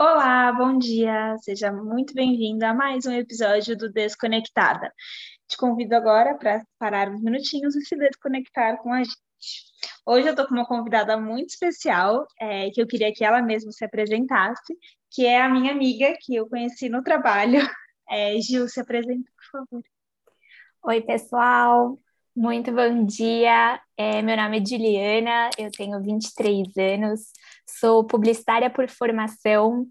Olá, bom dia, seja muito bem-vindo a mais um episódio do Desconectada. Te convido agora para parar uns minutinhos e se desconectar com a gente. Hoje eu estou com uma convidada muito especial, é, que eu queria que ela mesma se apresentasse, que é a minha amiga que eu conheci no trabalho. É, Gil, se apresenta, por favor. Oi, pessoal, muito bom dia. É, meu nome é Juliana, eu tenho 23 anos, sou publicitária por formação,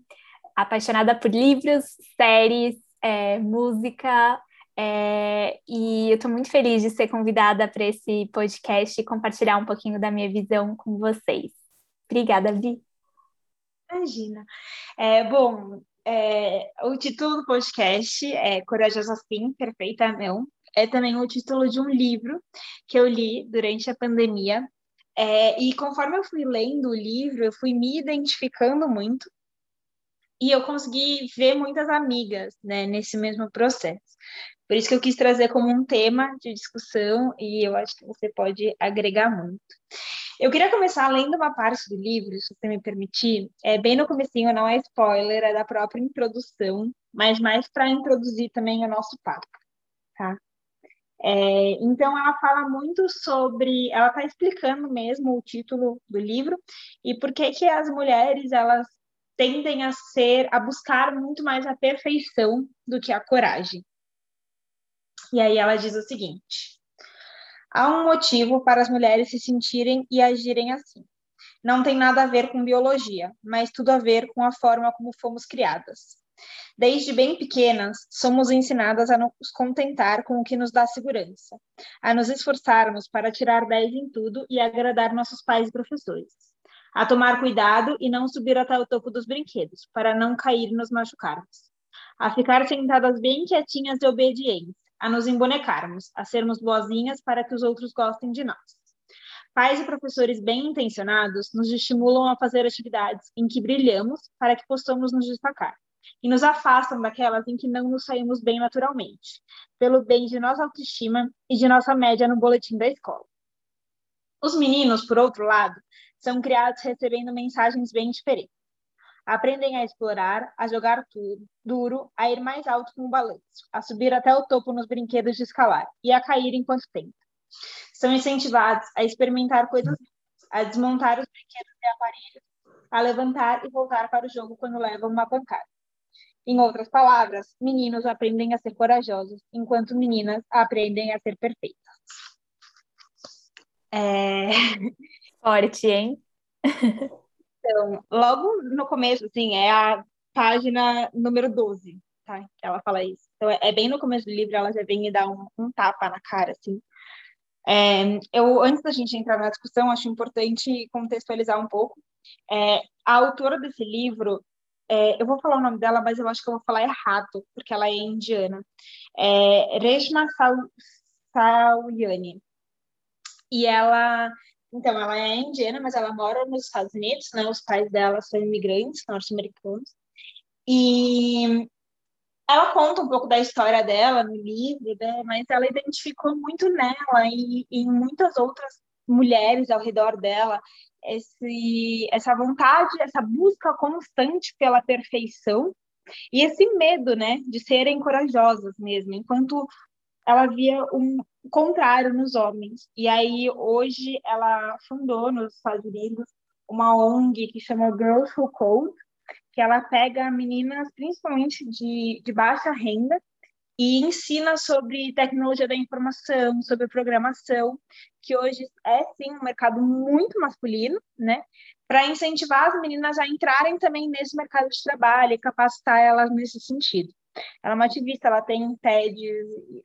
apaixonada por livros, séries, é, música, é, e eu estou muito feliz de ser convidada para esse podcast e compartilhar um pouquinho da minha visão com vocês. Obrigada, Vi. Imagina. É, bom, é, o título do podcast é Corajosa Sim, Perfeita Não. É também o título de um livro que eu li durante a pandemia. É, e conforme eu fui lendo o livro, eu fui me identificando muito e eu consegui ver muitas amigas né, nesse mesmo processo. Por isso que eu quis trazer como um tema de discussão e eu acho que você pode agregar muito. Eu queria começar lendo uma parte do livro, se você me permitir. É bem no comecinho, não é spoiler, é da própria introdução, mas mais para introduzir também o nosso papo, tá? É, então ela fala muito sobre, ela está explicando mesmo o título do livro e por que que as mulheres elas tendem a ser, a buscar muito mais a perfeição do que a coragem. E aí ela diz o seguinte: há um motivo para as mulheres se sentirem e agirem assim. Não tem nada a ver com biologia, mas tudo a ver com a forma como fomos criadas. Desde bem pequenas, somos ensinadas a nos contentar com o que nos dá segurança, a nos esforçarmos para tirar 10 em tudo e agradar nossos pais e professores, a tomar cuidado e não subir até o topo dos brinquedos, para não cair e nos machucarmos, a ficar sentadas bem quietinhas e obedientes, a nos embonecarmos, a sermos boazinhas para que os outros gostem de nós. Pais e professores bem intencionados nos estimulam a fazer atividades em que brilhamos para que possamos nos destacar e nos afastam daquelas em que não nos saímos bem naturalmente, pelo bem de nossa autoestima e de nossa média no boletim da escola. Os meninos, por outro lado, são criados recebendo mensagens bem diferentes. Aprendem a explorar, a jogar tudo, duro, a ir mais alto com o balanço, a subir até o topo nos brinquedos de escalar e a cair enquanto tentam. São incentivados a experimentar coisas a desmontar os brinquedos e aparelhos, a levantar e voltar para o jogo quando levam uma pancada. Em outras palavras, meninos aprendem a ser corajosos, enquanto meninas aprendem a ser perfeitas. É... Forte, hein? Então, logo no começo, assim, é a página número 12, tá? Que ela fala isso. Então, é bem no começo do livro, ela já vem e dá um, um tapa na cara, assim. É, eu, antes da gente entrar na discussão, acho importante contextualizar um pouco. É, a autora desse livro, é, eu vou falar o nome dela, mas eu acho que eu vou falar errado, porque ela é indiana. É Reshma. E ela, então, ela é indiana, mas ela mora nos Estados Unidos, né? Os pais dela são imigrantes norte-americanos. E ela conta um pouco da história dela no livro, né? Mas ela identificou muito nela e, e em muitas outras mulheres ao redor dela esse, essa vontade, essa busca constante pela perfeição e esse medo, né, de serem corajosas mesmo, enquanto ela via um contrário nos homens. E aí hoje ela fundou nos Estados Unidos uma ONG que chama Girls Who Code, que ela pega meninas principalmente de, de baixa renda e ensina sobre tecnologia da informação, sobre programação, que hoje é sim um mercado muito masculino, né? Para incentivar as meninas a entrarem também nesse mercado de trabalho e capacitar elas nesse sentido. Ela é uma ativista, ela tem um TED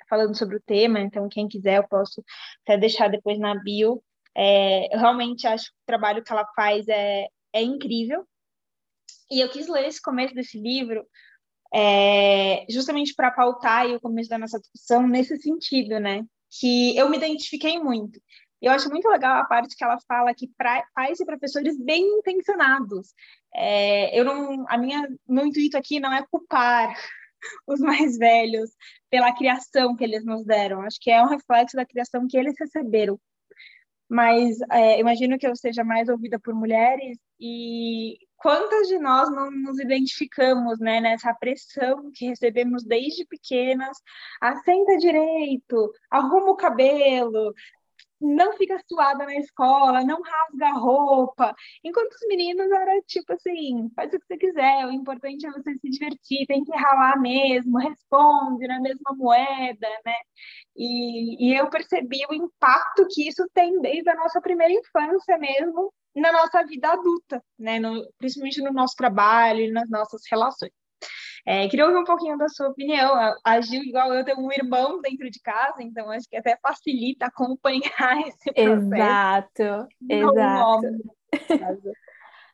falando sobre o tema, então quem quiser eu posso até deixar depois na bio. É, eu realmente acho que o trabalho que ela faz é, é incrível. E eu quis ler esse começo desse livro é, justamente para pautar o começo da nossa discussão nesse sentido, né? Que eu me identifiquei muito. Eu acho muito legal a parte que ela fala que pra, pais e professores bem intencionados. É, eu não, a minha, meu intuito aqui não é culpar os mais velhos pela criação que eles nos deram. Acho que é um reflexo da criação que eles receberam. mas é, imagino que eu seja mais ouvida por mulheres e quantas de nós não nos identificamos né, nessa pressão que recebemos desde pequenas? Assenta direito, arruma o cabelo, não fica suada na escola, não rasga a roupa. Enquanto os meninos era tipo assim, faz o que você quiser, o importante é você se divertir, tem que ralar mesmo, responde na mesma moeda, né? E, e eu percebi o impacto que isso tem desde a nossa primeira infância mesmo na nossa vida adulta, né? No, principalmente no nosso trabalho e nas nossas relações. É, queria ouvir um pouquinho da sua opinião. Agiu igual eu tenho um irmão dentro de casa, então acho que até facilita acompanhar esse processo. Exato, exato.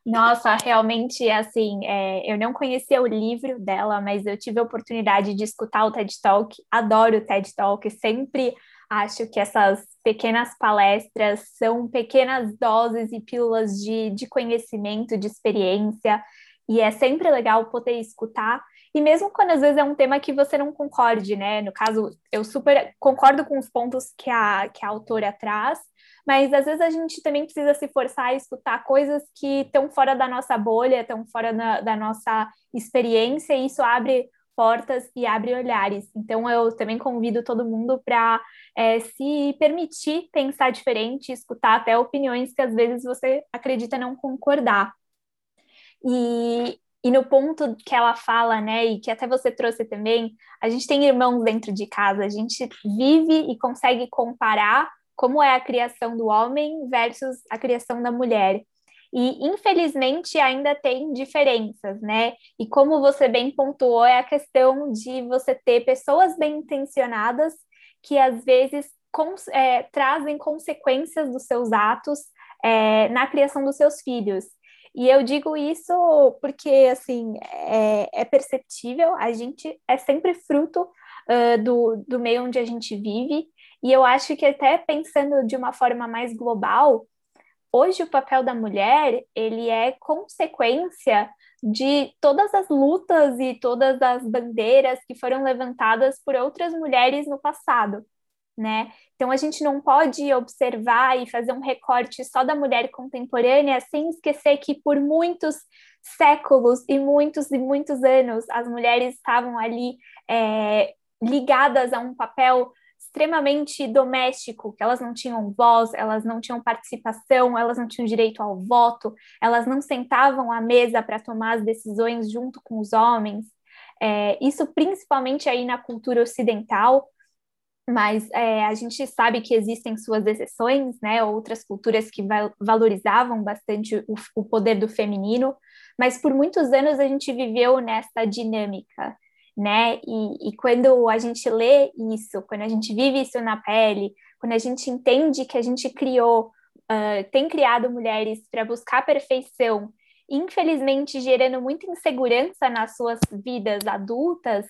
Nossa, realmente, assim, é, eu não conhecia o livro dela, mas eu tive a oportunidade de escutar o TED Talk. Adoro o TED Talk, sempre acho que essas pequenas palestras são pequenas doses e pílulas de, de conhecimento, de experiência, e é sempre legal poder escutar. E mesmo quando às vezes é um tema que você não concorde, né? No caso, eu super concordo com os pontos que a, que a autora traz, mas às vezes a gente também precisa se forçar a escutar coisas que estão fora da nossa bolha, estão fora da, da nossa experiência, e isso abre portas e abre olhares. Então, eu também convido todo mundo para é, se permitir pensar diferente, escutar até opiniões que às vezes você acredita não concordar. E, e no ponto que ela fala, né, e que até você trouxe também, a gente tem irmãos dentro de casa, a gente vive e consegue comparar como é a criação do homem versus a criação da mulher. E infelizmente ainda tem diferenças, né? E como você bem pontuou, é a questão de você ter pessoas bem intencionadas que às vezes é, trazem consequências dos seus atos é, na criação dos seus filhos. E eu digo isso porque, assim, é, é perceptível, a gente é sempre fruto uh, do, do meio onde a gente vive, e eu acho que até pensando de uma forma mais global, hoje o papel da mulher, ele é consequência de todas as lutas e todas as bandeiras que foram levantadas por outras mulheres no passado né? Então a gente não pode observar e fazer um recorte só da mulher contemporânea sem esquecer que por muitos séculos e muitos e muitos anos as mulheres estavam ali é, ligadas a um papel extremamente doméstico, que elas não tinham voz, elas não tinham participação, elas não tinham direito ao voto, elas não sentavam à mesa para tomar as decisões junto com os homens. É, isso principalmente aí na cultura ocidental, mas é, a gente sabe que existem suas exceções, né? Outras culturas que valorizavam bastante o, o, poder do feminino, mas por muitos anos a gente viveu nessa dinâmica, né? E, e quando a gente lê isso, quando a gente vive isso na pele, quando a gente entende que a gente criou, uh, tem criado mulheres para buscar perfeição, infelizmente gerando muita insegurança nas suas vidas adultas,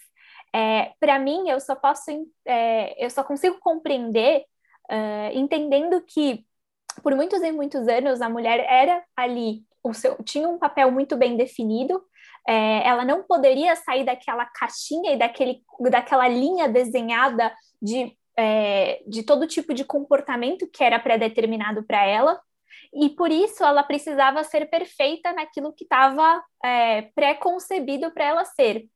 é, para mim, eu só posso, é, eu só consigo compreender uh, entendendo que por muitos e muitos anos a mulher era ali, o seu, tinha um papel muito bem definido, é, ela não poderia sair daquela caixinha e daquele, daquela linha desenhada de, é, de todo tipo de comportamento que era pré-determinado para ela, e por isso ela precisava ser perfeita naquilo que estava é, pré-concebido para ela ser.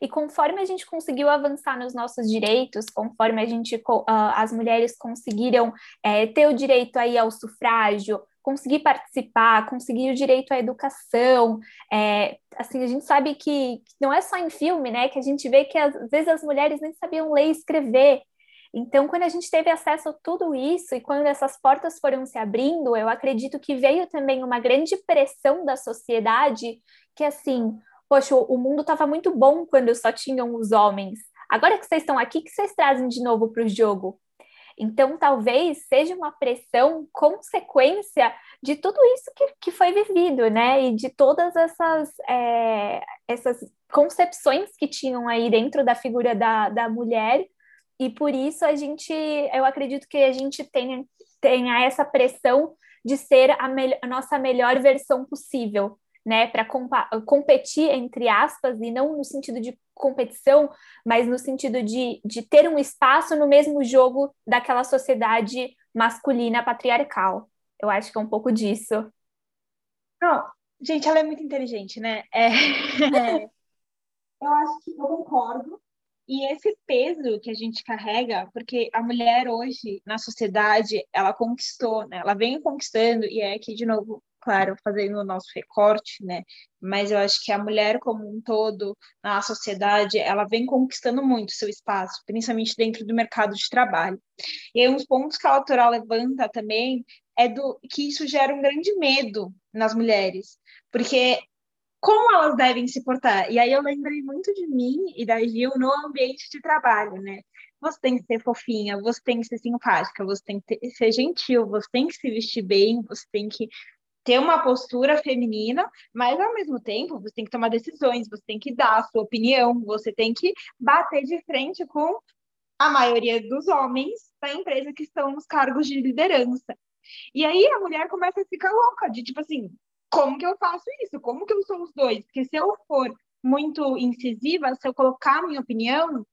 E conforme a gente conseguiu avançar nos nossos direitos, conforme a gente, uh, as mulheres conseguiram é, ter o direito aí ao sufrágio, conseguir participar, conseguir o direito à educação, é, assim, a gente sabe que, que não é só em filme, né, que a gente vê que às vezes as mulheres nem sabiam ler e escrever, então, quando a gente teve acesso a tudo isso e quando essas portas foram se abrindo, eu acredito que veio também uma grande pressão da sociedade que, assim, poxa, o mundo estava muito bom quando só tinham os homens. Agora que vocês estão aqui, que vocês trazem de novo para o jogo? Então, talvez seja uma pressão consequência de tudo isso que, que foi vivido, né? E de todas essas, é, essas concepções que tinham aí dentro da figura da, da mulher. E por isso a gente, eu acredito que a gente tenha, tenha essa pressão de ser a, a nossa melhor versão possível, né, para competir, entre aspas, e não no sentido de competição, mas no sentido de, de ter um espaço no mesmo jogo daquela sociedade masculina patriarcal. Eu acho que é um pouco disso. Não, gente, ela é muito inteligente, né? É... é. Eu acho que eu concordo. E esse peso que a gente carrega, porque a mulher hoje na sociedade, ela conquistou, né? Ela vem conquistando, e é aqui de novo claro, fazendo o nosso recorte, né? Mas eu acho que a mulher como um todo na sociedade, ela vem conquistando muito seu espaço, principalmente dentro do mercado de trabalho. E aí, uns pontos que a autora levanta também é do que isso gera um grande medo nas mulheres, porque como elas devem se portar? E aí eu lembrei muito de mim e da Gil no ambiente de trabalho, né? Você tem que ser fofinha, você tem que ser simpática, você tem que ter, ser gentil, você tem que se vestir bem, você tem que ter uma postura feminina, mas ao mesmo tempo você tem que tomar decisões, você tem que dar a sua opinião, você tem que bater de frente com a maioria dos homens da empresa que estão nos cargos de liderança. E aí a mulher começa a ficar louca, de tipo assim, como que eu faço isso? Como que eu sou os dois? Porque se eu for muito incisiva, se eu colocar minha opinião,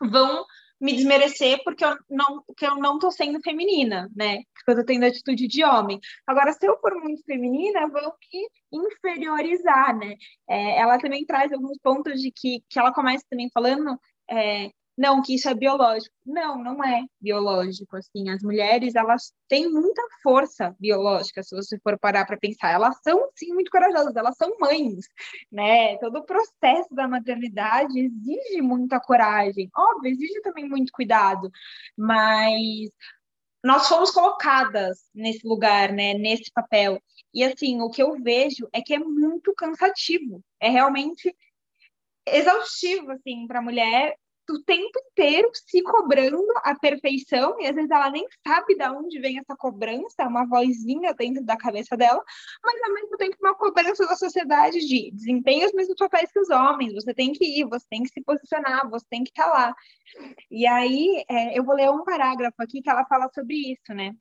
vão me desmerecer porque eu não, porque eu não tô sendo feminina, né? Porque eu tô tendo atitude de homem. Agora, se eu for muito feminina, vão me inferiorizar, né? É, ela também traz alguns pontos de que, que ela começa também falando é, não, que isso é biológico. Não, não é biológico, assim, as mulheres, elas têm muita força biológica, se você for parar para pensar, elas são, sim, muito corajosas, elas são mães, né, todo o processo da maternidade exige muita coragem, óbvio, exige também muito cuidado, mas nós fomos colocadas nesse lugar, né, nesse papel, e assim, o que eu vejo é que é muito cansativo, é realmente exaustivo, assim, para a mulher o tempo inteiro se cobrando a perfeição, e às vezes ela nem sabe de onde vem essa cobrança, uma vozinha dentro da cabeça dela, mas ao mesmo tempo uma cobrança da sociedade de desempenho os mesmos papéis que os homens, você tem que ir, você tem que se posicionar, você tem que estar lá. E aí, é, eu vou ler um parágrafo aqui que ela fala sobre isso, né?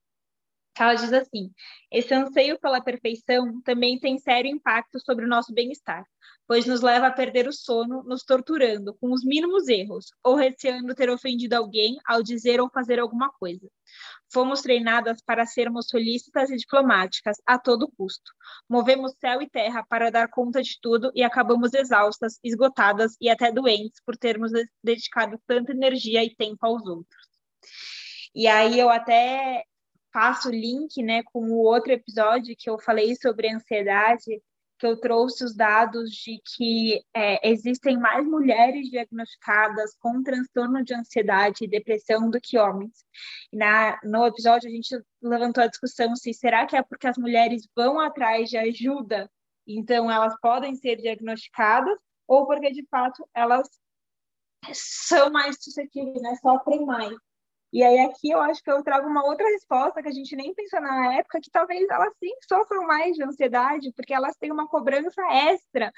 Ela diz assim: esse anseio pela perfeição também tem sério impacto sobre o nosso bem-estar pois nos leva a perder o sono, nos torturando com os mínimos erros, ou receando ter ofendido alguém ao dizer ou fazer alguma coisa. Fomos treinadas para sermos solícitas e diplomáticas a todo custo. Movemos céu e terra para dar conta de tudo e acabamos exaustas, esgotadas e até doentes por termos dedicado tanta energia e tempo aos outros. E aí eu até faço link, né, com o outro episódio que eu falei sobre ansiedade, que eu trouxe os dados de que é, existem mais mulheres diagnosticadas com transtorno de ansiedade e depressão do que homens. Na, no episódio, a gente levantou a discussão se será que é porque as mulheres vão atrás de ajuda, então elas podem ser diagnosticadas, ou porque, de fato, elas são mais suscetíveis, né, sofrem mais. E aí aqui eu acho que eu trago uma outra resposta que a gente nem pensou na época, que talvez elas sim sofram mais de ansiedade, porque elas têm uma cobrança extra,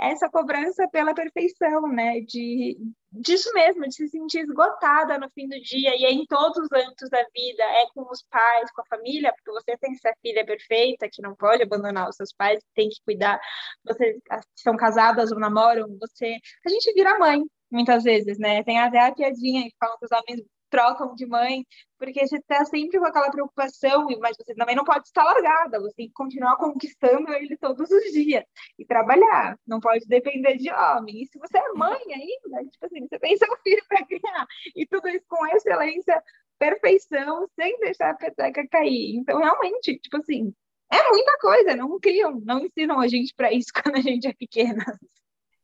essa cobrança pela perfeição, né? De disso mesmo, de se sentir esgotada no fim do dia, e é em todos os âmbitos da vida, é com os pais, com a família, porque você tem que ser filha perfeita, que não pode abandonar os seus pais, tem que cuidar, vocês são casadas ou namoram, você... A gente vira mãe, muitas vezes, né? Tem até a piadinha que falam que os homens trocam de mãe, porque você está sempre com aquela preocupação, mas você também não pode estar largada, você tem que continuar conquistando ele todos os dias e trabalhar, não pode depender de homem. E se você é mãe ainda, tipo assim, você tem seu filho para criar, e tudo isso com excelência, perfeição, sem deixar a peteca cair. Então, realmente, tipo assim, é muita coisa, não criam, não ensinam a gente para isso quando a gente é pequena.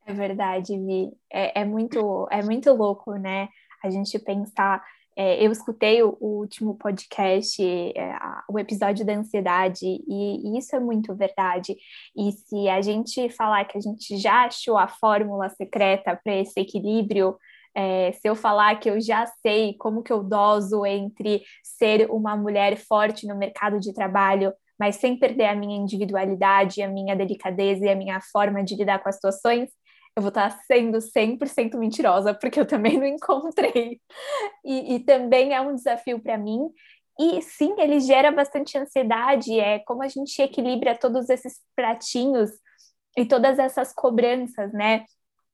É verdade, Vi. É, é, muito, é muito louco, né? A gente pensar é, eu escutei o, o último podcast, é, o episódio da ansiedade, e, e, isso é muito verdade. E se a gente falar que a gente já achou a fórmula secreta para esse equilíbrio, é, se eu falar que eu já sei como que eu doso entre ser uma mulher forte no mercado de trabalho, mas sem perder a minha individualidade, a minha delicadeza e a minha forma de lidar com as situações, eu vou estar sendo 100% mentirosa, porque eu também não encontrei. E, e também é um desafio para mim. E sim, ele gera bastante ansiedade, é como a gente equilibra todos esses pratinhos e todas essas cobranças, né?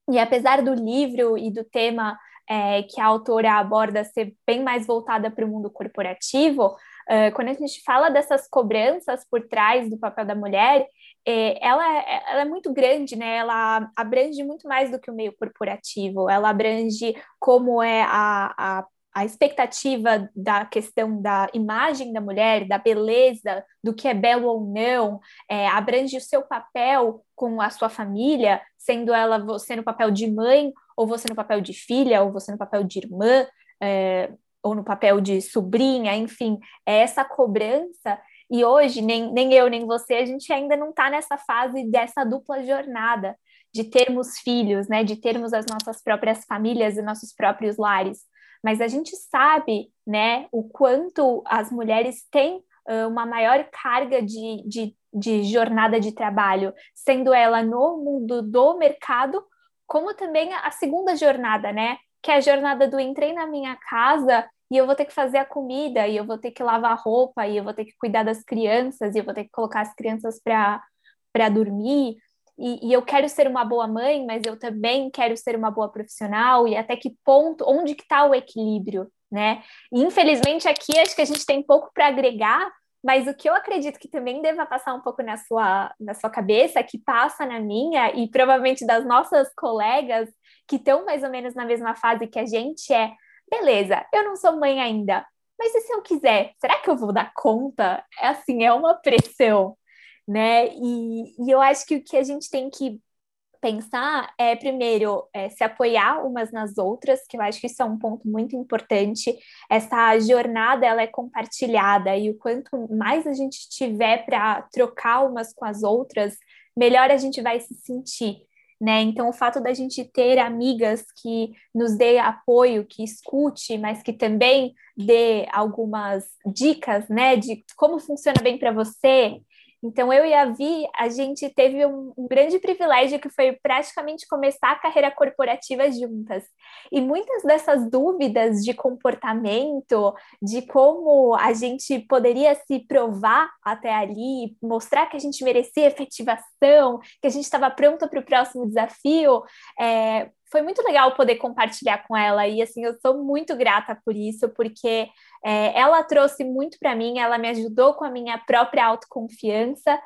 E apesar do livro e do tema é, que a autora aborda ser bem mais voltada para o mundo corporativo, uh, quando a gente fala dessas cobranças por trás do papel da mulher, ela, ela, é muito grande, né? Ela abrange muito mais do que o meio corporativo, ela abrange como é a, a a expectativa da questão da imagem da mulher, da beleza, do que é belo ou não, é, abrange o seu papel com a sua família, sendo ela você no papel de mãe, ou você no papel de filha, ou você no papel de irmã, é, ou no papel de sobrinha, enfim, é essa cobrança. E hoje, nem, nem eu, nem você, a gente ainda não está nessa fase dessa dupla jornada de termos filhos, né, de termos as nossas próprias famílias e nossos próprios lares. Mas a gente sabe, né, o quanto as mulheres têm uh, uma maior carga de, de, de jornada de trabalho, sendo ela no mundo do mercado, como também a segunda jornada, né, que é a jornada do entrei na minha casa e eu vou ter que fazer a comida, e eu vou ter que lavar a roupa, e eu vou ter que cuidar das crianças, e eu vou ter que colocar as crianças para dormir, e, e, eu quero ser uma boa mãe, mas eu também quero ser uma boa profissional, e até que ponto, onde que está o equilíbrio, né? E, infelizmente aqui acho que a gente tem pouco para agregar, mas o que eu acredito que também deva passar um pouco na sua, na sua cabeça, que passa na minha, e provavelmente das nossas colegas que estão mais ou menos na mesma fase que a gente é, beleza, eu não sou mãe ainda, mas e se eu quiser? Será que eu vou dar conta? É assim, é uma pressão né? E, e eu acho que o que a gente tem que pensar é, primeiro, é, se apoiar umas nas outras, que eu acho que isso é um ponto muito importante. Essa jornada, ela é compartilhada, e o quanto mais a gente tiver para trocar umas com as outras, melhor a gente vai se sentir. Né? Então, o fato da gente ter amigas que nos dê apoio, que escute, mas que também dê algumas dicas, né, de como funciona bem para você, então, eu e a Vi, a gente teve um, um, grande privilégio que foi praticamente começar a carreira corporativa juntas. E muitas dessas dúvidas de comportamento, de como a gente poderia se provar até ali, mostrar que a gente merecia efetivação, que a gente estava pronta para o próximo desafio, é, foi muito legal poder compartilhar com ela e assim eu sou muito grata por isso porque é, ela trouxe muito para mim, ela me ajudou com a minha própria autoconfiança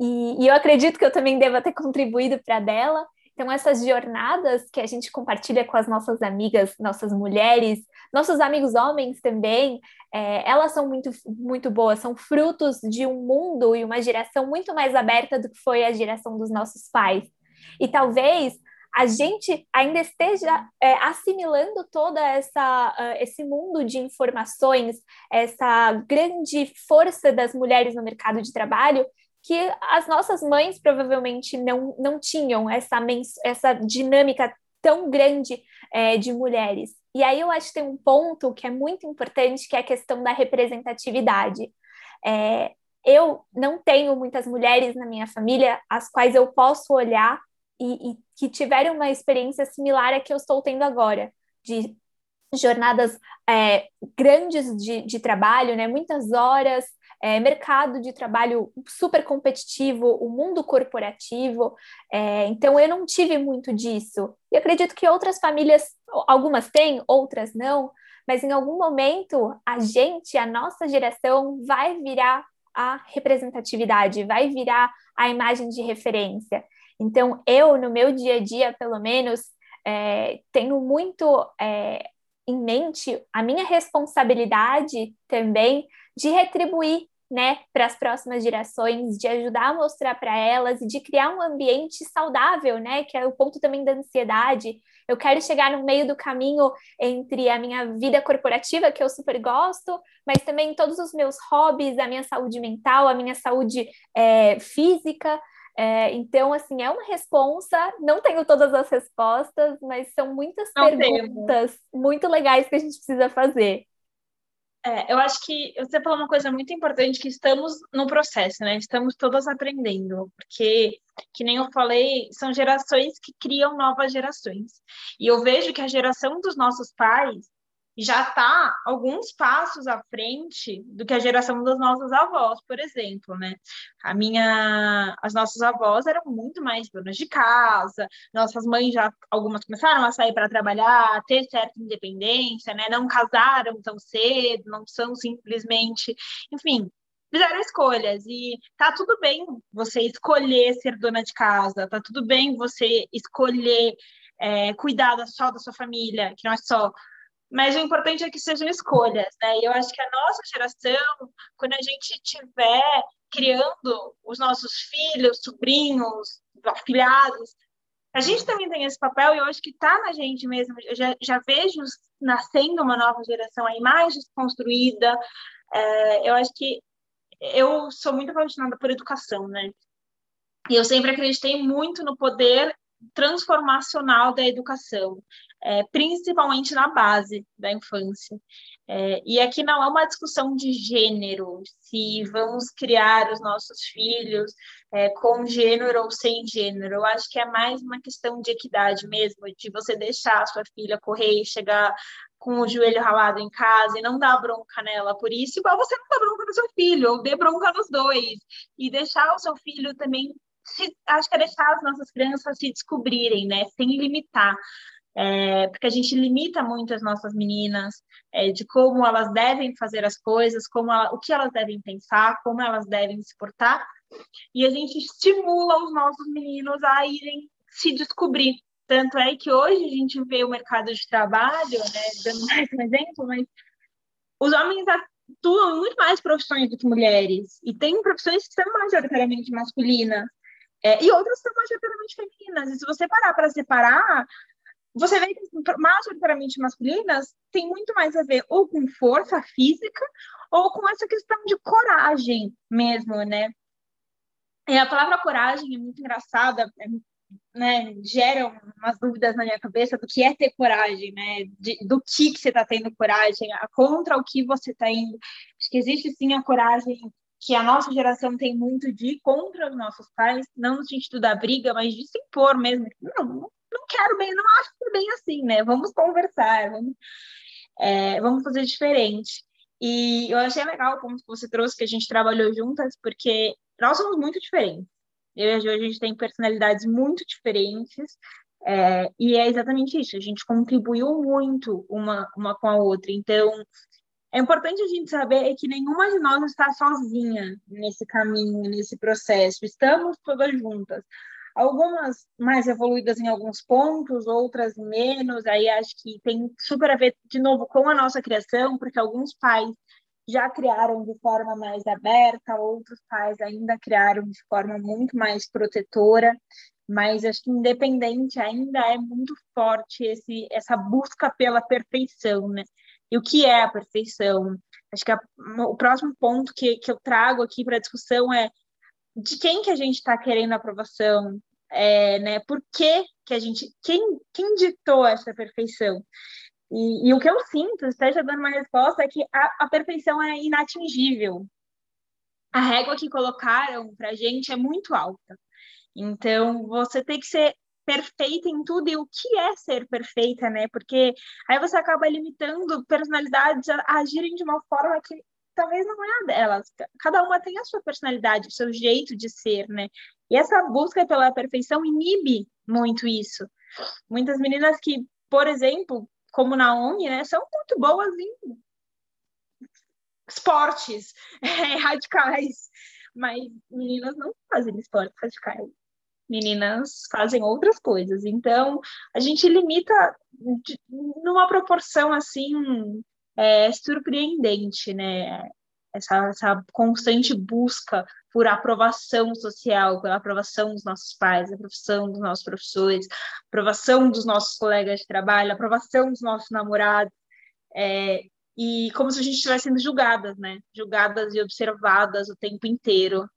e, e eu acredito que eu também deva ter contribuído para dela. Então essas jornadas que a gente compartilha com as nossas amigas, nossas mulheres, nossos amigos homens também, é, elas são muito muito boas, são frutos de um mundo e uma geração muito mais aberta do que foi a geração dos nossos pais. E talvez a gente ainda esteja é, assimilando toda essa uh, esse mundo de informações, essa grande força das mulheres no mercado de trabalho que as nossas mães provavelmente não, não tinham essa, essa dinâmica tão grande é, de mulheres. E aí eu acho que tem um ponto que é muito importante, que é a questão da representatividade. É, eu não tenho muitas mulheres na minha família às quais eu posso olhar e, e que tiveram uma experiência similar à que eu estou tendo agora, de jornadas é, grandes de, de, trabalho, né? muitas horas, é, mercado de trabalho super competitivo, o mundo corporativo. É, então, eu não tive muito disso. E acredito que outras famílias, algumas têm, outras não, mas em algum momento a gente, a nossa geração, vai virar a representatividade, vai virar a imagem de referência. Então, eu, no meu dia a dia, pelo menos, é, tenho muito é, em mente a minha responsabilidade também de retribuir né, para as próximas gerações, de ajudar a mostrar para elas e de criar um ambiente saudável, né, que é o ponto também da ansiedade. Eu quero chegar no meio do caminho entre a minha vida corporativa, que eu super gosto, mas também todos os meus hobbies, a minha saúde mental, a minha saúde é, física, é, então, assim, é uma responsa, não tenho todas as respostas, mas são muitas não perguntas temo. muito legais que a gente precisa fazer. É, eu acho que você falou uma coisa muito importante, que estamos no processo, né? Estamos todas aprendendo, porque, que nem eu falei, são gerações que criam novas gerações. E eu vejo que a geração dos nossos pais já está alguns passos à frente do que a geração das nossas avós, por exemplo, né? A minha, as nossas avós eram muito mais donas de casa, nossas mães já algumas começaram a sair para trabalhar, ter certa independência, né? Não casaram tão cedo, não são simplesmente, enfim, fizeram escolhas e tá tudo bem você escolher ser dona de casa, tá tudo bem você escolher é, cuidar só da sua família, que não é só mas o importante é que sejam escolhas, né? E eu acho que a nossa geração, quando a gente estiver criando os nossos filhos, sobrinhos, afilhados, a gente também tem esse papel e eu acho que está na gente mesmo. Eu já, já vejo nascendo uma nova geração aí mais desconstruída. É, eu acho que eu sou muito apaixonada por educação, né? E eu sempre acreditei muito no poder transformacional da educação, é, principalmente na base da infância. É, e aqui não é uma discussão de gênero, se vamos criar os nossos filhos é, com gênero ou sem gênero. Eu acho que é mais uma questão de equidade mesmo, de você deixar a sua filha correr e chegar com o joelho ralado em casa e não dar bronca nela por isso, igual você não dá bronca no seu filho, ou dê bronca nos dois, e deixar o seu filho também acho que é deixar as nossas crianças se descobrirem, né? Sem limitar. É, porque a gente limita muito as nossas meninas é, de como elas devem fazer as coisas, como ela, o que elas devem pensar, como elas devem se portar, e a gente estimula os nossos meninos a irem se descobrir. Tanto é que hoje a gente vê o mercado de trabalho, né, dando mais um exemplo, mas os homens atuam muito mais profissões do que mulheres, e tem profissões que são majoritariamente masculinas, é, e outras são majoritariamente femininas. E se você parar para separar, você vê que majoritariamente masculinas tem muito mais a ver ou com força física ou com essa questão de coragem mesmo, né? A palavra coragem é muito engraçada, é, né? Gera umas dúvidas na minha cabeça do que é ter coragem, né? De, do que, que você está tendo coragem, contra o que você está indo. Acho que existe sim a coragem que a nossa geração tem muito de ir contra os nossos pais, não no sentido da briga, mas de se impor mesmo. Não, não quero bem, não acho que é bem assim, né? Vamos conversar, vamos, é, vamos fazer diferente. E eu achei legal o ponto que você trouxe, que a gente trabalhou juntas, porque nós somos muito diferentes. Eu e a Jo, a gente tem personalidades muito diferentes, é, e é exatamente isso, a gente contribuiu muito uma, uma com a outra. Então, é importante a gente saber que nenhuma de nós está sozinha nesse caminho, nesse processo. Estamos todas juntas. Algumas mais evoluídas em alguns pontos, outras menos. Aí acho que tem super a ver, de novo, com a nossa criação, porque alguns pais já criaram de forma mais aberta, outros pais ainda criaram de forma muito mais protetora. Mas acho que independente ainda é muito forte esse, essa busca pela perfeição, né? E o que é a perfeição. Acho que a, o próximo ponto que, que eu trago aqui para a discussão é de quem que a gente está querendo aprovação, é, né? Por que, que a gente, quem, quem ditou essa perfeição? E, e, o que eu sinto, esteja dando uma resposta, é que a, a perfeição é inatingível. A régua que colocaram para a gente é muito alta. Então, você tem que ser perfeita em tudo e o que é ser perfeita, né? Porque aí você acaba limitando personalidades a agirem de uma forma que talvez não é a delas. Cada uma tem a sua personalidade, o seu jeito de ser, né? E essa busca pela perfeição inibe muito isso. Muitas meninas que, por exemplo, como Naomi, né, são muito boas em esportes é, radicais, mas meninas não fazem esportes radicais meninas fazem outras coisas. Então, a gente limita de, numa proporção assim é, surpreendente, né? Essa, essa constante busca por aprovação social, pela aprovação dos nossos pais, aprovação dos nossos professores, aprovação dos nossos colegas de trabalho, aprovação dos nossos namorados, é, e como se a gente estivesse sendo julgadas, né? Julgadas e observadas o tempo inteiro.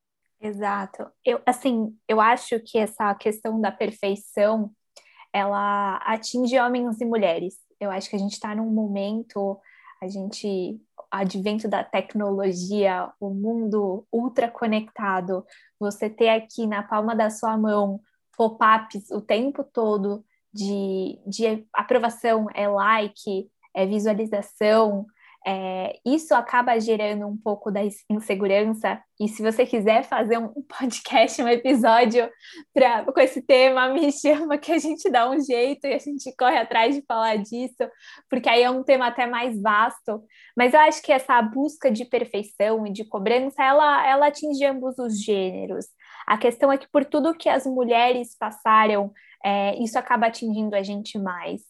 Exato. Eu, assim, eu acho que essa questão da perfeição, ela atinge homens e mulheres. Eu acho que a gente está num momento, a gente, advento da tecnologia, o mundo ultra conectado, você ter aqui na palma da sua mão pop-ups o tempo todo de, de aprovação, é like, é, visualização, é, isso acaba gerando um pouco da insegurança. E se você quiser fazer um podcast, um episódio pra, com esse tema, me chama que a gente dá um jeito e a gente corre atrás de falar disso, porque aí é um tema até mais vasto. Mas eu acho que essa busca de perfeição e de cobrança, ela, ela atinge ambos os gêneros. A questão é que por tudo que as mulheres passaram, é, isso acaba atingindo a gente mais.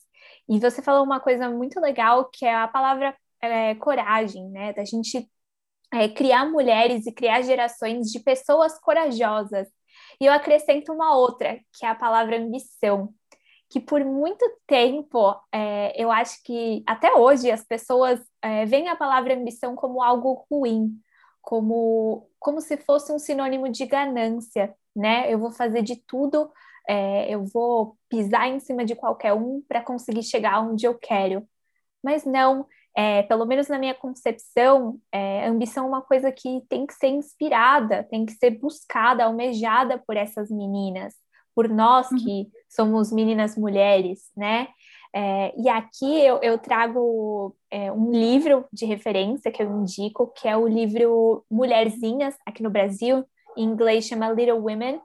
E você falou uma coisa muito legal, que é a palavra é, coragem, né? Da gente é, criar mulheres e criar gerações de pessoas corajosas. E eu acrescento uma outra, que é a palavra ambição, que por muito tempo, é, eu acho que até hoje as pessoas é, veem a palavra ambição como algo ruim, como, como se fosse um sinônimo de ganância, né? Eu vou fazer de tudo, é, eu vou pisar em cima de qualquer um para conseguir chegar onde eu quero. Mas não, é, pelo menos na minha concepção, é, ambição é uma coisa que tem que ser inspirada, tem que ser buscada, almejada por essas meninas, por nós uhum. que somos meninas mulheres, né? É, e aqui eu, eu trago é, um livro de referência que eu indico, que é o livro Mulherzinhas, aqui no Brasil, em inglês chama Little Women,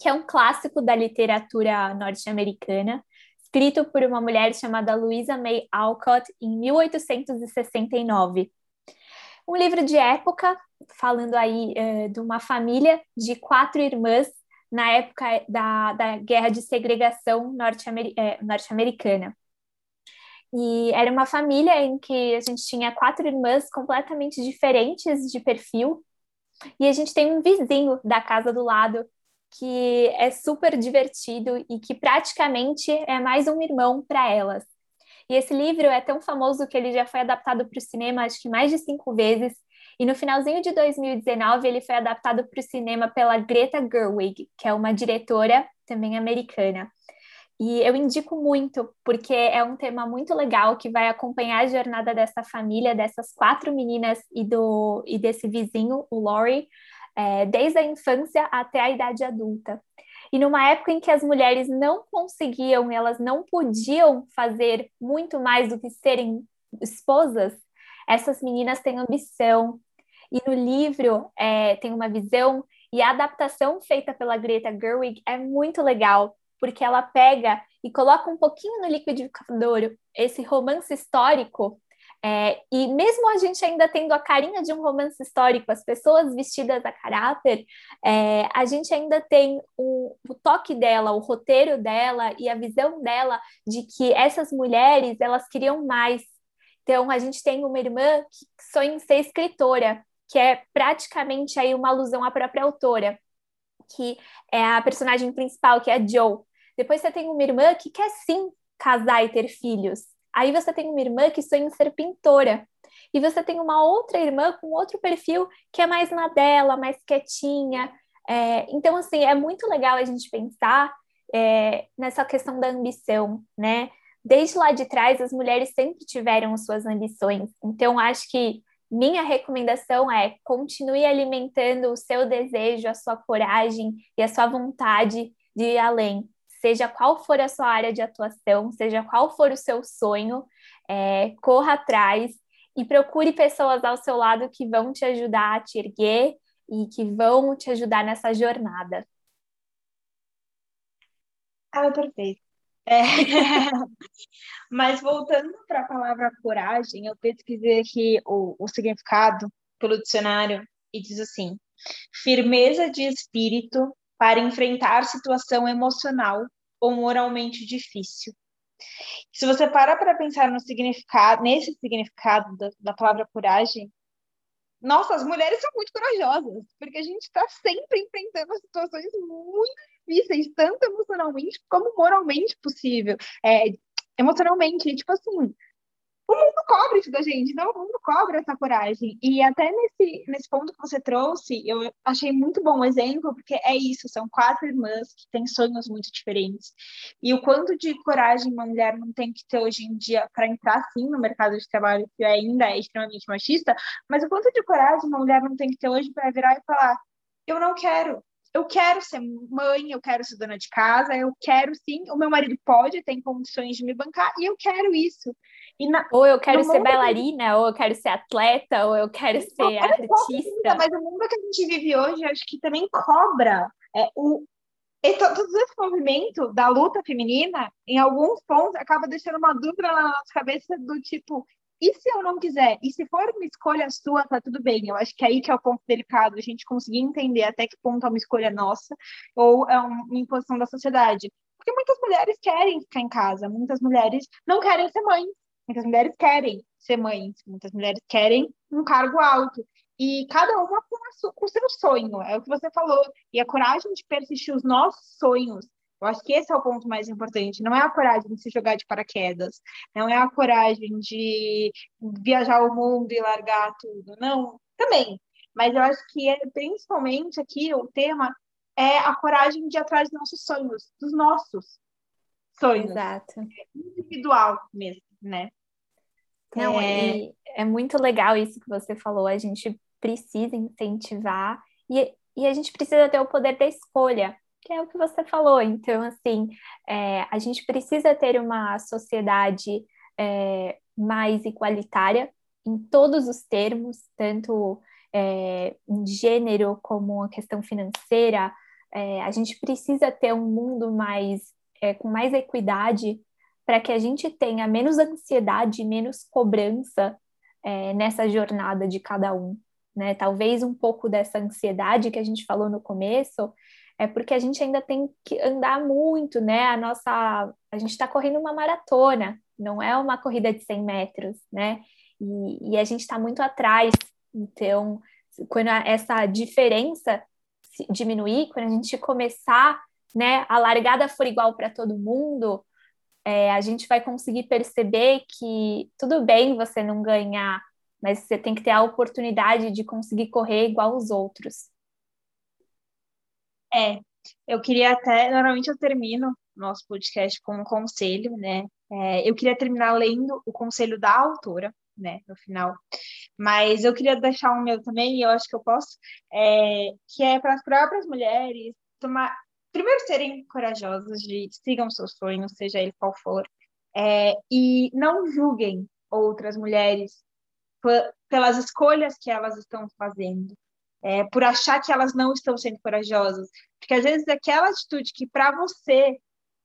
que é um clássico da literatura norte-americana escrito por uma mulher chamada Louisa May Alcott em 1869. Um livro de época, falando aí uh, de uma família de quatro irmãs na época da, da Guerra de Segregação eh, norte-americana. Norte e era uma família em que a gente tinha quatro irmãs completamente diferentes de perfil, e a gente tem um vizinho da casa do lado que é super divertido e que praticamente é mais um irmão para elas. E esse livro é tão famoso que ele já foi adaptado para o cinema, acho que mais de cinco vezes. E no finalzinho de 2019, ele foi adaptado para o cinema pela Greta Gerwig, que é uma diretora também americana. E eu indico muito, porque é um tema muito legal que vai acompanhar a jornada dessa família, dessas quatro meninas e, do, e desse vizinho, o Laurie, é, desde a infância até a idade adulta. E numa época em que as mulheres não conseguiam, elas não podiam fazer muito mais do que serem esposas, essas meninas têm ambição. E no livro é, tem uma visão, e a adaptação feita pela Greta Gerwig é muito legal, porque ela pega e coloca um pouquinho no liquidificador esse romance histórico é, e mesmo a gente ainda tendo a carinha de um romance histórico, as pessoas vestidas a caráter, é, a gente ainda tem o, o, toque dela, o roteiro dela e a visão dela de que essas mulheres elas queriam mais. Então a gente tem uma irmã que sonha em ser escritora, que é praticamente aí uma alusão à própria autora, que é a personagem principal, que é a Joe. Depois você tem uma irmã que quer sim casar e ter filhos. Aí você tem uma irmã que sonha em ser pintora. E você tem uma outra irmã com outro perfil que é mais na dela, mais quietinha. É, então, assim, é muito legal a gente pensar é, nessa questão da ambição, né? Desde lá de trás, as mulheres sempre tiveram suas ambições. Então, acho que minha recomendação é continue alimentando o seu desejo, a sua coragem e a sua vontade de ir além seja qual for a sua área de atuação, seja qual for o seu sonho, é, corra atrás e procure pessoas ao seu lado que vão te ajudar a te erguer e que vão te ajudar nessa jornada. Ah, perfeito. É. Mas voltando para a palavra coragem, eu pesquisei aqui o, o significado pelo dicionário e diz assim: firmeza de espírito para enfrentar situação emocional ou moralmente difícil. Se você parar para pensar no significado, nesse significado da, da palavra coragem, nossa, as mulheres são muito corajosas, porque a gente está sempre enfrentando situações muito difíceis, tanto emocionalmente como moralmente possível. É, emocionalmente, tipo assim, o mundo cobra isso da gente, não, o mundo cobra essa coragem. E até nesse, nesse ponto que você trouxe, eu achei muito bom o exemplo, porque é isso, são quatro irmãs que têm sonhos muito diferentes. E o quanto de coragem uma mulher não tem que ter hoje em dia para entrar, sim, no mercado de trabalho, que ainda é extremamente machista, mas o quanto de coragem uma mulher não tem que ter hoje para virar e falar, eu não quero, eu quero ser mãe, eu quero ser dona de casa, eu quero sim, o meu marido pode, tem condições de me bancar, e eu quero isso. Na, ou eu quero ser bailarina, ou eu quero ser atleta, ou eu quero ser artista. mas o mundo que a gente vive hoje, acho que também cobra é, o, e todo esse movimento da luta feminina, em alguns pontos, acaba deixando uma dúvida na nossa cabeça do tipo, e se eu não quiser? E se for uma escolha sua, tá tudo bem. Eu acho que é aí que é o ponto delicado, a gente conseguir entender até que ponto é uma escolha nossa ou é uma imposição da sociedade. Porque muitas mulheres querem ficar em casa, muitas mulheres não querem ser mães, muitas mulheres querem ser mães, muitas mulheres querem um cargo alto. E cada uma com, o seu sonho, é o que você falou. E a coragem de persistir os nossos sonhos. Eu acho que esse é o ponto mais importante. Não é a coragem de se jogar de paraquedas, não é a coragem de viajar o mundo e largar tudo. Não, também. Mas eu acho que é, principalmente aqui o tema é a coragem de ir atrás dos nossos sonhos, dos nossos sonhos. Exato. Individual mesmo, né? Não, é... é muito legal isso que você falou. A gente precisa incentivar e, e a gente precisa ter o poder da escolha, que é o que você falou. Então, assim, é, a gente precisa ter uma sociedade é, mais igualitária em todos os termos, tanto é, em gênero como a questão financeira. É, a gente precisa ter um mundo mais é, com mais equidade para que a gente tenha menos ansiedade, menos cobrança é, nessa jornada de cada um né? Talvez um pouco dessa ansiedade que a gente falou no começo é porque a gente ainda tem que andar muito, né? A nossa, a gente está correndo uma maratona, não é uma corrida de 100 metros, né? E, e a gente está muito atrás. Então, quando essa diferença diminuir, quando a gente começar, né, a largada for igual para todo mundo, é, a gente vai conseguir perceber que tudo bem você não ganhar mas você tem que ter a oportunidade de conseguir correr igual os outros. É, eu queria até, normalmente eu termino nosso podcast com um conselho, né? É, eu queria terminar lendo o conselho da autora, né, no final. Mas eu queria deixar o meu também, e eu acho que eu posso, é, que é para as próprias mulheres tomar, primeiro serem corajosas de sigam seus sonhos, seja ele qual for, é, e não julguem outras mulheres pelas escolhas que elas estão fazendo, é, por achar que elas não estão sendo corajosas. Porque às vezes aquela atitude que para você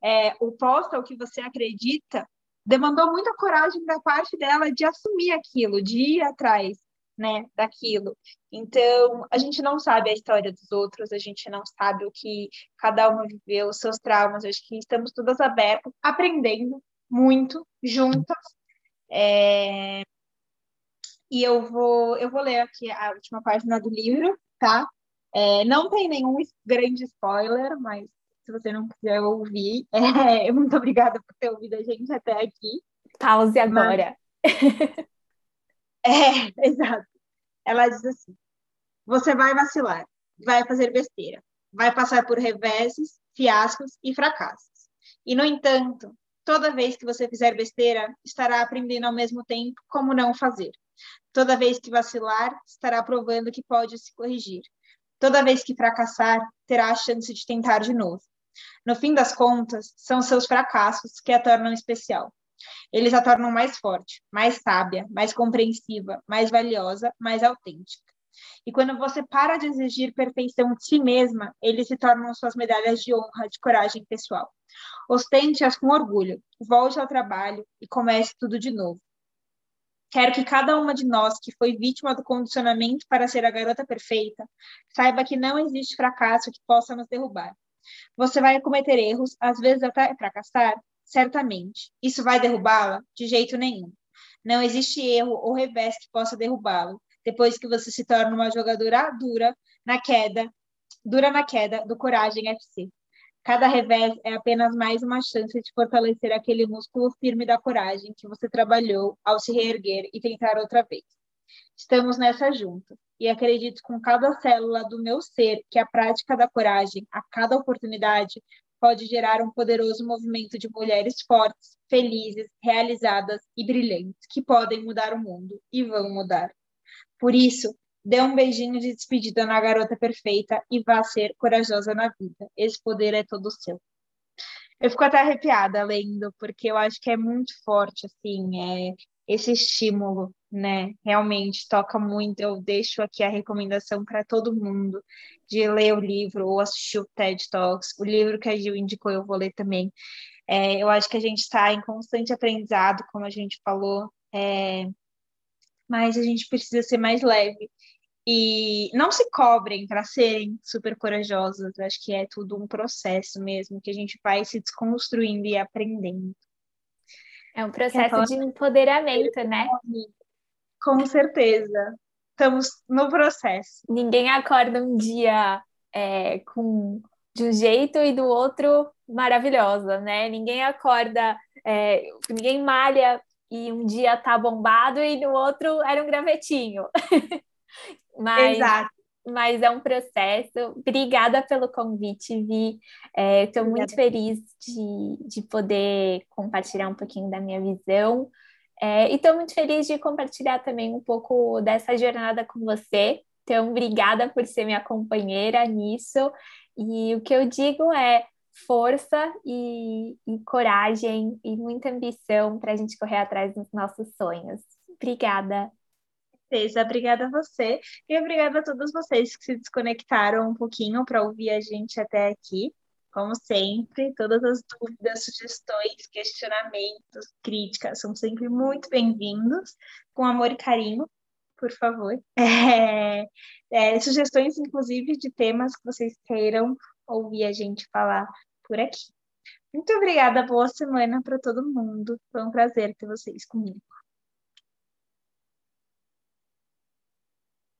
é oposta ao que você acredita, demandou muita coragem da parte dela de assumir aquilo, de ir atrás né, daquilo. Então, a gente não sabe a história dos outros, a gente não sabe o que cada uma viveu, os seus traumas. Acho que estamos todas abertas, aprendendo muito juntas. É, e eu vou, eu vou ler aqui a última página do livro, tá? É, não tem nenhum grande spoiler, mas se você não quiser ouvir, é, muito obrigada por ter ouvido a gente até aqui. Pause agora. Mas... É, exato. Ela diz assim: você vai vacilar, vai fazer besteira, vai passar por reveses, fiascos e fracassos. E, no entanto, toda vez que você fizer besteira, estará aprendendo ao mesmo tempo como não fazer. Toda vez que vacilar, estará provando que pode se corrigir. Toda vez que fracassar, terá a chance de tentar de novo. No fim das contas, são seus fracassos que a tornam especial. Eles a tornam mais forte, mais sábia, mais compreensiva, mais valiosa, mais autêntica. E quando você para de exigir perfeição de si mesma, eles se tornam suas medalhas de honra, de coragem pessoal. Ostente-as com orgulho, volte ao trabalho e comece tudo de novo. Quero que cada uma de nós que foi vítima do condicionamento para ser a garota perfeita saiba que não existe fracasso que possa nos derrubar. Você vai cometer erros, às vezes até fracassar, certamente. Isso vai derrubá-la? De jeito nenhum. Não existe erro ou revés que possa derrubá-lo, depois que você se torna uma jogadora dura na queda, dura na queda do Coragem FC. Cada revés é apenas mais uma chance de fortalecer aquele músculo firme da coragem que você trabalhou ao se reerguer e tentar outra vez. Estamos nessa junto, e acredito com cada célula do meu ser que a prática da coragem, a cada oportunidade, pode gerar um poderoso movimento de mulheres fortes, felizes, realizadas e brilhantes, que podem mudar o mundo e vão mudar. Por isso, Dê um beijinho de despedida na garota perfeita e vá ser corajosa na vida. Esse poder é todo seu. Eu fico até arrepiada lendo, porque eu acho que é muito forte, assim, é esse estímulo, né? Realmente toca muito. Eu deixo aqui a recomendação para todo mundo de ler o livro ou assistir o TED Talks. O livro que a Gil indicou, eu vou ler também. É, eu acho que a gente está em constante aprendizado, como a gente falou, é, mas a gente precisa ser mais leve. E não se cobrem para serem super corajosas. Eu acho que é tudo um processo mesmo, que a gente vai se desconstruindo e aprendendo. É um processo de empoderamento, né? Com certeza. Estamos no processo. Ninguém acorda um dia é, com de um jeito e do outro maravilhosa, né? Ninguém acorda, é, ninguém malha e um dia tá bombado e no outro era um gravetinho. mas, Exato. mas é um processo. Obrigada pelo convite, Vi. Estou é, muito feliz de, de poder compartilhar um pouquinho da minha visão. É, e estou muito feliz de compartilhar também um pouco dessa jornada com você. Então, obrigada por ser minha companheira nisso. E o que eu digo é força e, e coragem e muita ambição para a gente correr atrás dos nossos sonhos. Obrigada. Certeza, obrigada a você e obrigada a todos vocês que se desconectaram um pouquinho para ouvir a gente até aqui. Como sempre, todas as dúvidas, sugestões, questionamentos, críticas são sempre muito bem-vindos, com amor e carinho, por favor. É, é, sugestões, inclusive, de temas que vocês queiram ouvir a gente falar por aqui. Muito obrigada, boa semana para todo mundo. Foi um prazer ter vocês comigo.